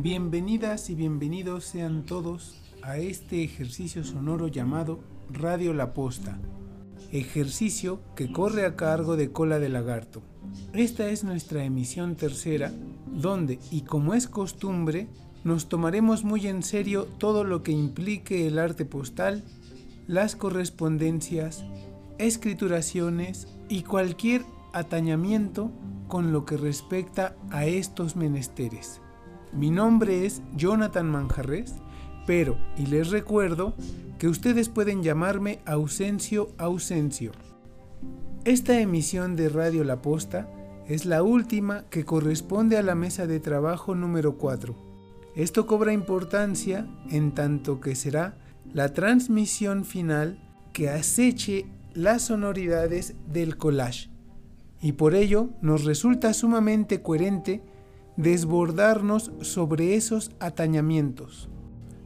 Bienvenidas y bienvenidos sean todos a este ejercicio sonoro llamado Radio La Posta, ejercicio que corre a cargo de Cola de Lagarto. Esta es nuestra emisión tercera, donde, y como es costumbre, nos tomaremos muy en serio todo lo que implique el arte postal, las correspondencias, escrituraciones y cualquier atañamiento con lo que respecta a estos menesteres. Mi nombre es Jonathan Manjarres, pero, y les recuerdo, que ustedes pueden llamarme Ausencio Ausencio. Esta emisión de Radio La Posta es la última que corresponde a la mesa de trabajo número 4. Esto cobra importancia en tanto que será la transmisión final que aceche las sonoridades del collage. Y por ello nos resulta sumamente coherente desbordarnos sobre esos atañamientos.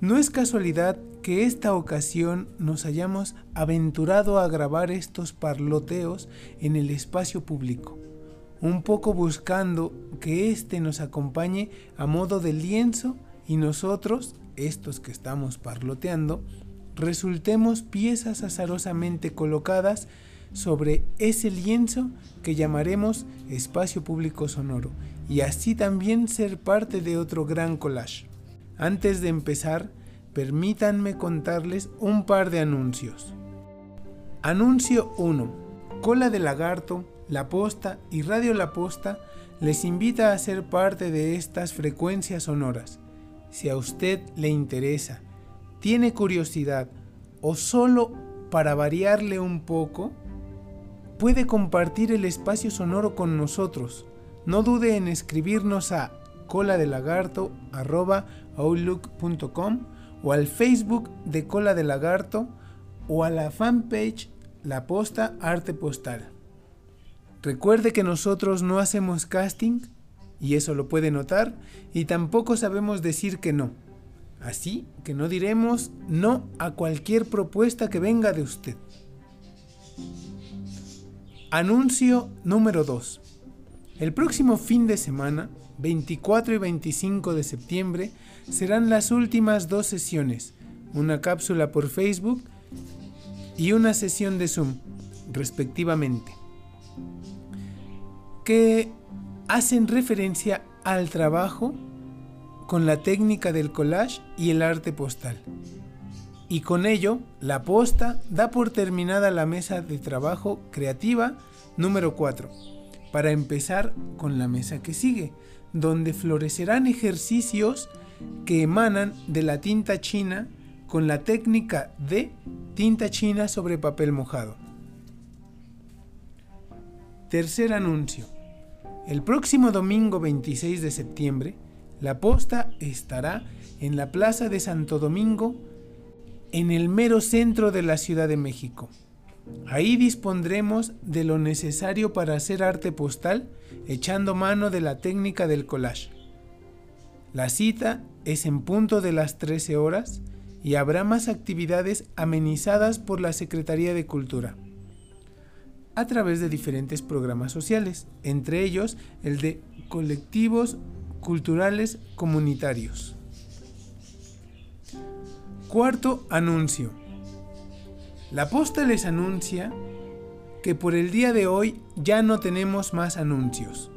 No es casualidad que esta ocasión nos hayamos aventurado a grabar estos parloteos en el espacio público, un poco buscando que éste nos acompañe a modo de lienzo y nosotros, estos que estamos parloteando, resultemos piezas azarosamente colocadas sobre ese lienzo que llamaremos espacio público sonoro y así también ser parte de otro gran collage. Antes de empezar, permítanme contarles un par de anuncios. Anuncio 1. Cola de Lagarto, La Posta y Radio La Posta les invita a ser parte de estas frecuencias sonoras. Si a usted le interesa, tiene curiosidad o solo para variarle un poco, puede compartir el espacio sonoro con nosotros. No dude en escribirnos a cola o al Facebook de Cola de Lagarto o a la fanpage La Posta Arte Postal. Recuerde que nosotros no hacemos casting, y eso lo puede notar, y tampoco sabemos decir que no. Así que no diremos no a cualquier propuesta que venga de usted. Anuncio número 2. El próximo fin de semana, 24 y 25 de septiembre, serán las últimas dos sesiones, una cápsula por Facebook y una sesión de Zoom, respectivamente, que hacen referencia al trabajo con la técnica del collage y el arte postal. Y con ello, la posta da por terminada la mesa de trabajo creativa número 4, para empezar con la mesa que sigue, donde florecerán ejercicios que emanan de la tinta china con la técnica de tinta china sobre papel mojado. Tercer anuncio. El próximo domingo 26 de septiembre, la posta estará en la Plaza de Santo Domingo, en el mero centro de la Ciudad de México. Ahí dispondremos de lo necesario para hacer arte postal echando mano de la técnica del collage. La cita es en punto de las 13 horas y habrá más actividades amenizadas por la Secretaría de Cultura a través de diferentes programas sociales, entre ellos el de colectivos culturales comunitarios. Cuarto anuncio. La posta les anuncia que por el día de hoy ya no tenemos más anuncios.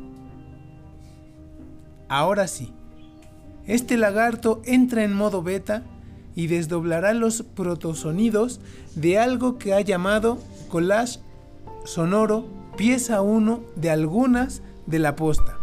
Ahora sí, este lagarto entra en modo beta y desdoblará los protosonidos de algo que ha llamado collage sonoro pieza 1 de algunas de la posta.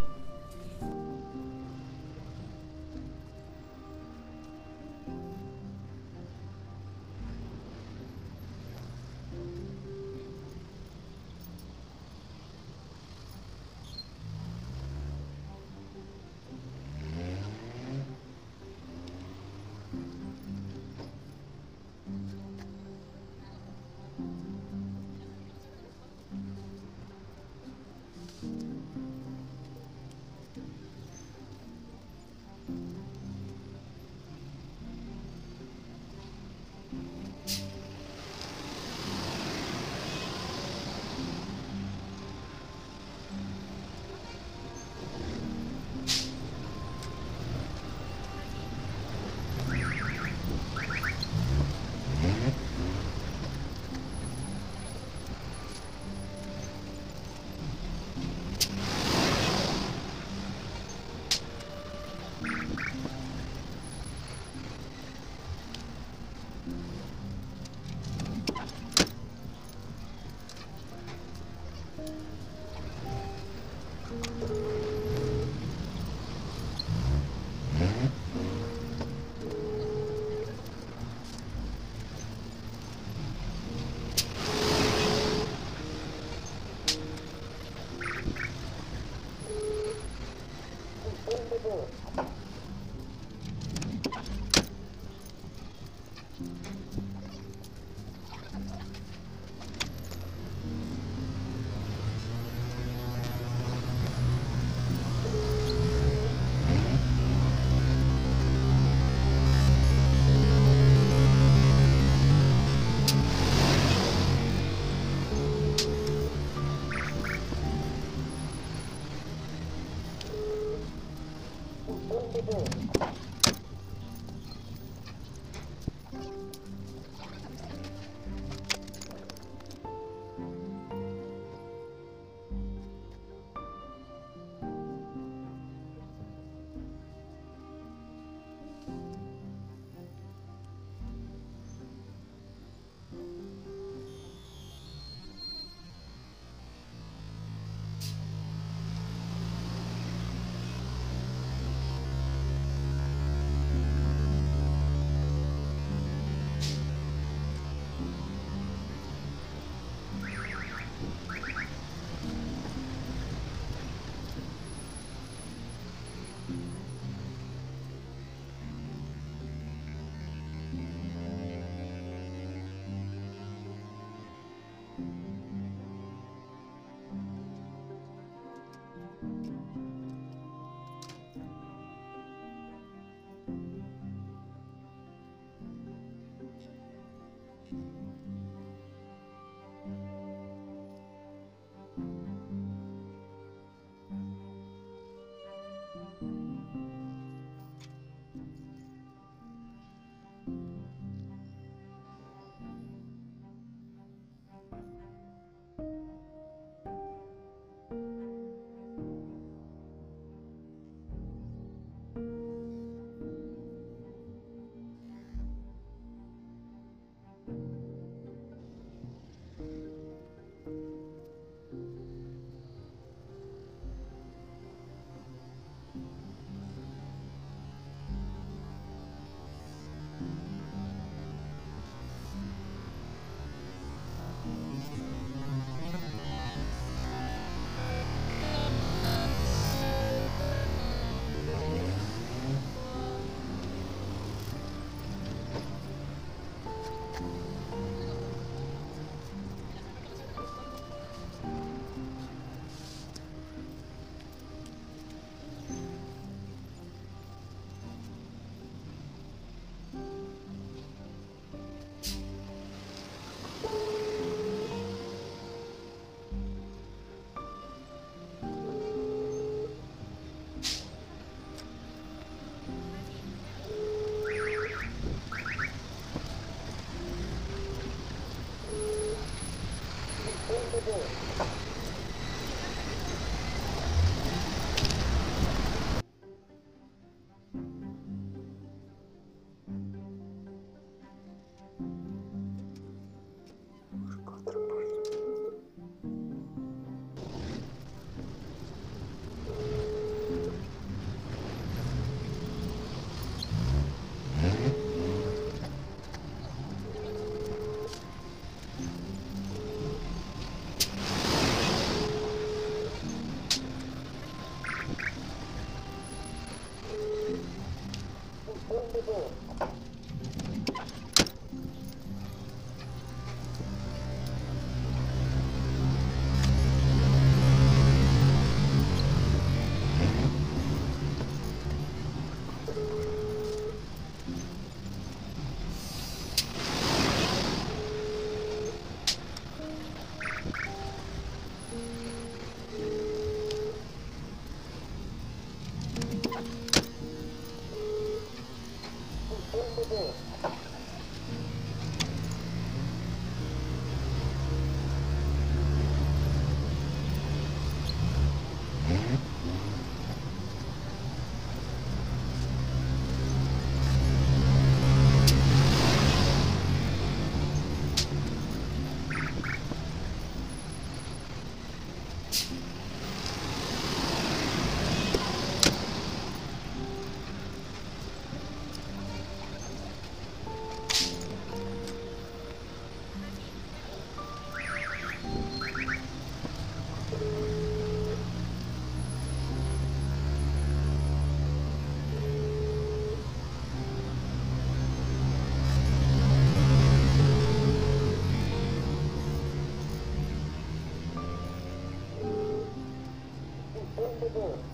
to do.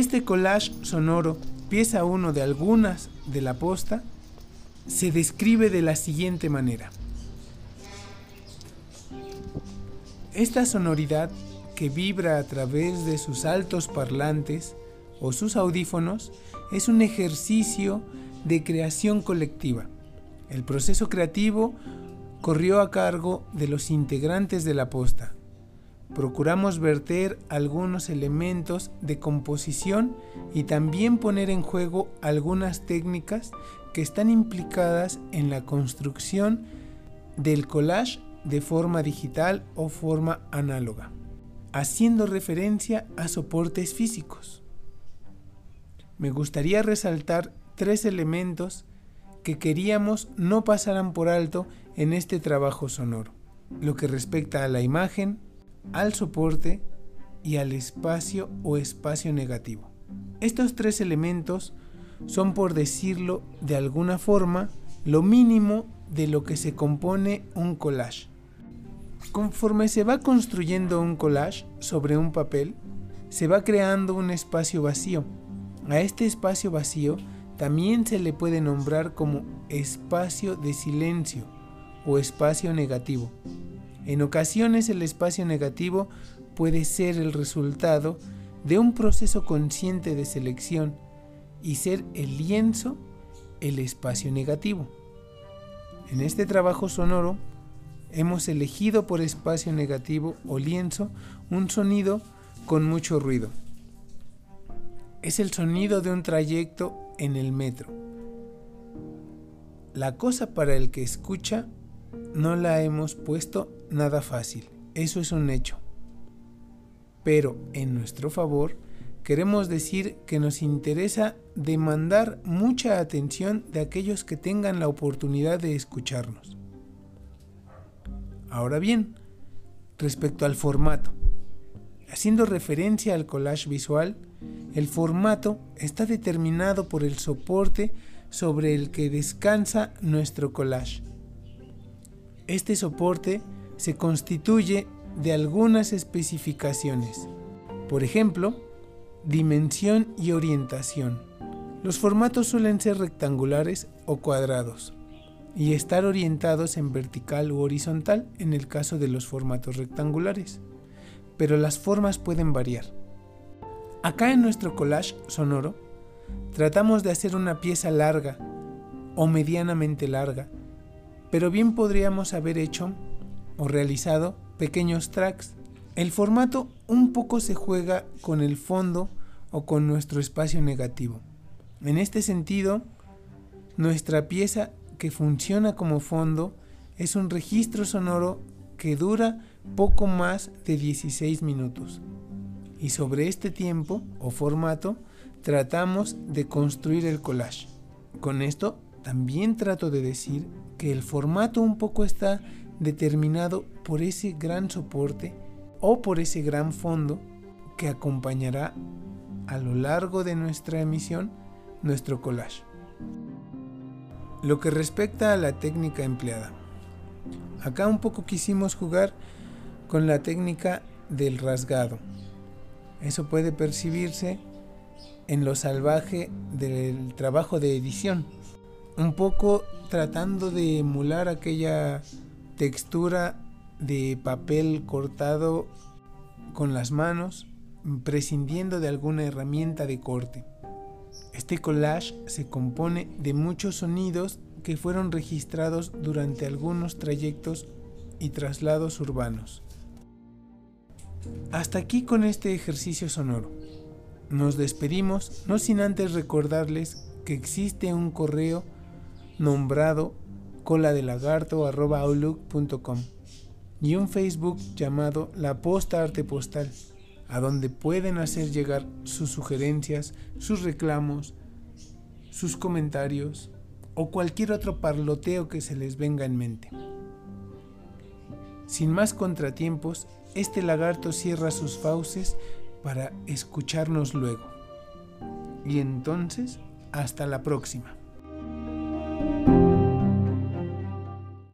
Este collage sonoro, pieza 1 de algunas de la posta, se describe de la siguiente manera. Esta sonoridad que vibra a través de sus altos parlantes o sus audífonos es un ejercicio de creación colectiva. El proceso creativo corrió a cargo de los integrantes de la posta, procuramos verter algunos elementos de composición y también poner en juego algunas técnicas que están implicadas en la construcción del collage de forma digital o forma análoga, haciendo referencia a soportes físicos. Me gustaría resaltar tres elementos que queríamos no pasaran por alto en este trabajo sonoro. Lo que respecta a la imagen, al soporte y al espacio o espacio negativo. Estos tres elementos son, por decirlo de alguna forma, lo mínimo de lo que se compone un collage. Conforme se va construyendo un collage sobre un papel, se va creando un espacio vacío. A este espacio vacío también se le puede nombrar como espacio de silencio o espacio negativo. En ocasiones el espacio negativo puede ser el resultado de un proceso consciente de selección y ser el lienzo el espacio negativo. En este trabajo sonoro hemos elegido por espacio negativo o lienzo un sonido con mucho ruido. Es el sonido de un trayecto en el metro. La cosa para el que escucha no la hemos puesto nada fácil, eso es un hecho. pero en nuestro favor, queremos decir que nos interesa demandar mucha atención de aquellos que tengan la oportunidad de escucharnos. Ahora bien, respecto al formato, haciendo referencia al collage visual, el formato está determinado por el soporte sobre el que descansa nuestro collage. Este soporte se constituye de algunas especificaciones, por ejemplo, dimensión y orientación. Los formatos suelen ser rectangulares o cuadrados y estar orientados en vertical u horizontal en el caso de los formatos rectangulares, pero las formas pueden variar. Acá en nuestro collage sonoro, tratamos de hacer una pieza larga o medianamente larga, pero bien podríamos haber hecho o realizado pequeños tracks. El formato un poco se juega con el fondo o con nuestro espacio negativo. En este sentido, nuestra pieza que funciona como fondo es un registro sonoro que dura poco más de 16 minutos y sobre este tiempo o formato tratamos de construir el collage. Con esto también trato de decir que el formato un poco está determinado por ese gran soporte o por ese gran fondo que acompañará a lo largo de nuestra emisión nuestro collage. Lo que respecta a la técnica empleada. Acá un poco quisimos jugar con la técnica del rasgado. Eso puede percibirse en lo salvaje del trabajo de edición. Un poco tratando de emular aquella textura de papel cortado con las manos, prescindiendo de alguna herramienta de corte. Este collage se compone de muchos sonidos que fueron registrados durante algunos trayectos y traslados urbanos. Hasta aquí con este ejercicio sonoro. Nos despedimos no sin antes recordarles que existe un correo nombrado cola de y un Facebook llamado La Posta Arte Postal, a donde pueden hacer llegar sus sugerencias, sus reclamos, sus comentarios o cualquier otro parloteo que se les venga en mente. Sin más contratiempos, este lagarto cierra sus fauces para escucharnos luego. Y entonces, hasta la próxima.